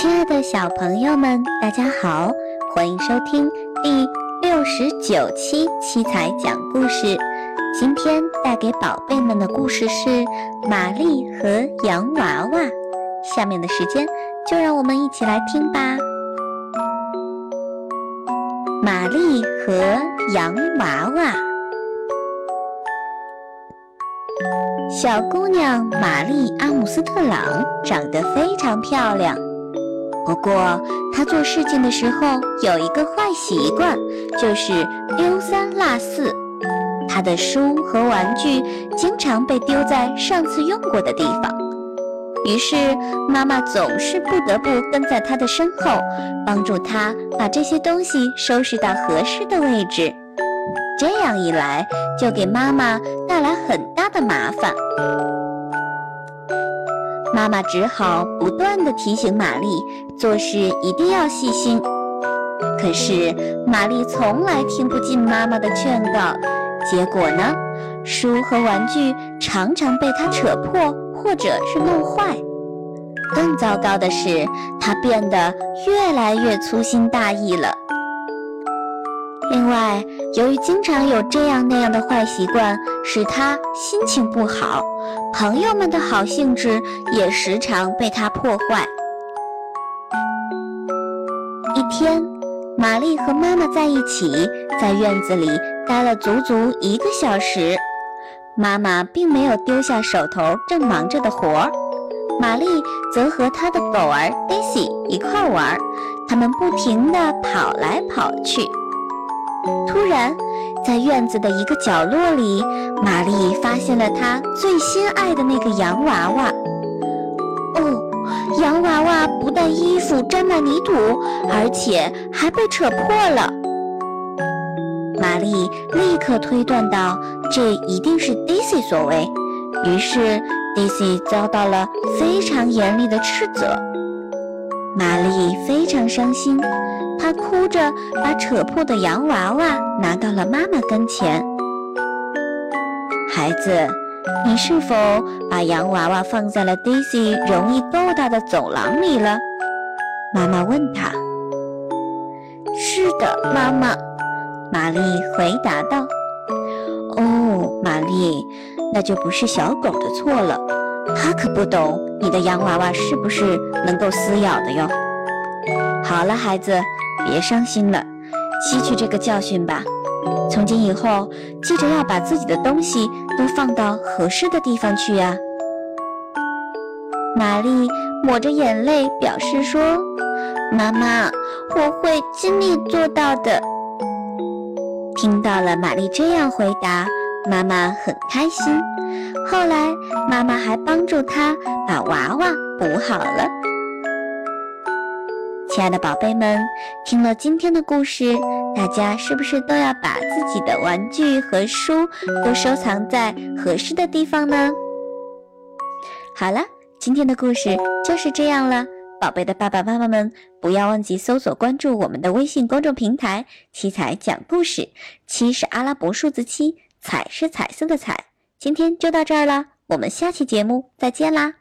亲爱的小朋友们，大家好，欢迎收听第六十九期七彩讲故事。今天带给宝贝们的故事是《玛丽和洋娃娃》。下面的时间就让我们一起来听吧。玛丽和洋娃娃。小姑娘玛丽·阿姆斯特朗长得非常漂亮。不过，他做事情的时候有一个坏习惯，就是丢三落四。他的书和玩具经常被丢在上次用过的地方，于是妈妈总是不得不跟在他的身后，帮助他把这些东西收拾到合适的位置。这样一来，就给妈妈带来很大的麻烦。妈妈只好不断地提醒玛丽做事一定要细心，可是玛丽从来听不进妈妈的劝告，结果呢，书和玩具常常被她扯破或者是弄坏。更糟糕的是，她变得越来越粗心大意了。另外，由于经常有这样那样的坏习惯，使他心情不好，朋友们的好兴致也时常被他破坏。一天，玛丽和妈妈在一起，在院子里待了足足一个小时。妈妈并没有丢下手头正忙着的活儿，玛丽则和她的狗儿 Daisy 一块玩，他们不停地跑来跑去。突然，在院子的一个角落里，玛丽发现了她最心爱的那个洋娃娃。哦，洋娃娃不但衣服沾满泥土，而且还被扯破了。玛丽立刻推断到这一定是 Daisy 所为，于是 Daisy 遭到了非常严厉的斥责。玛丽非常伤心。她哭着把扯破的洋娃娃拿到了妈妈跟前。孩子，你是否把洋娃娃放在了 Daisy 容易够到的走廊里了？妈妈问他。是的，妈妈。玛丽回答道。哦，玛丽，那就不是小狗的错了，它可不懂你的洋娃娃是不是能够撕咬的哟。好了，孩子。别伤心了，吸取这个教训吧。从今以后，记着要把自己的东西都放到合适的地方去呀。玛丽抹着眼泪表示说：“妈妈，我会尽力做到的。”听到了玛丽这样回答，妈妈很开心。后来，妈妈还帮助她把娃娃补好了。亲爱的宝贝们，听了今天的故事，大家是不是都要把自己的玩具和书都收藏在合适的地方呢？好了，今天的故事就是这样了。宝贝的爸爸妈妈们，不要忘记搜索关注我们的微信公众平台“七彩讲故事”，七是阿拉伯数字七，彩是彩色的彩。今天就到这儿了，我们下期节目再见啦！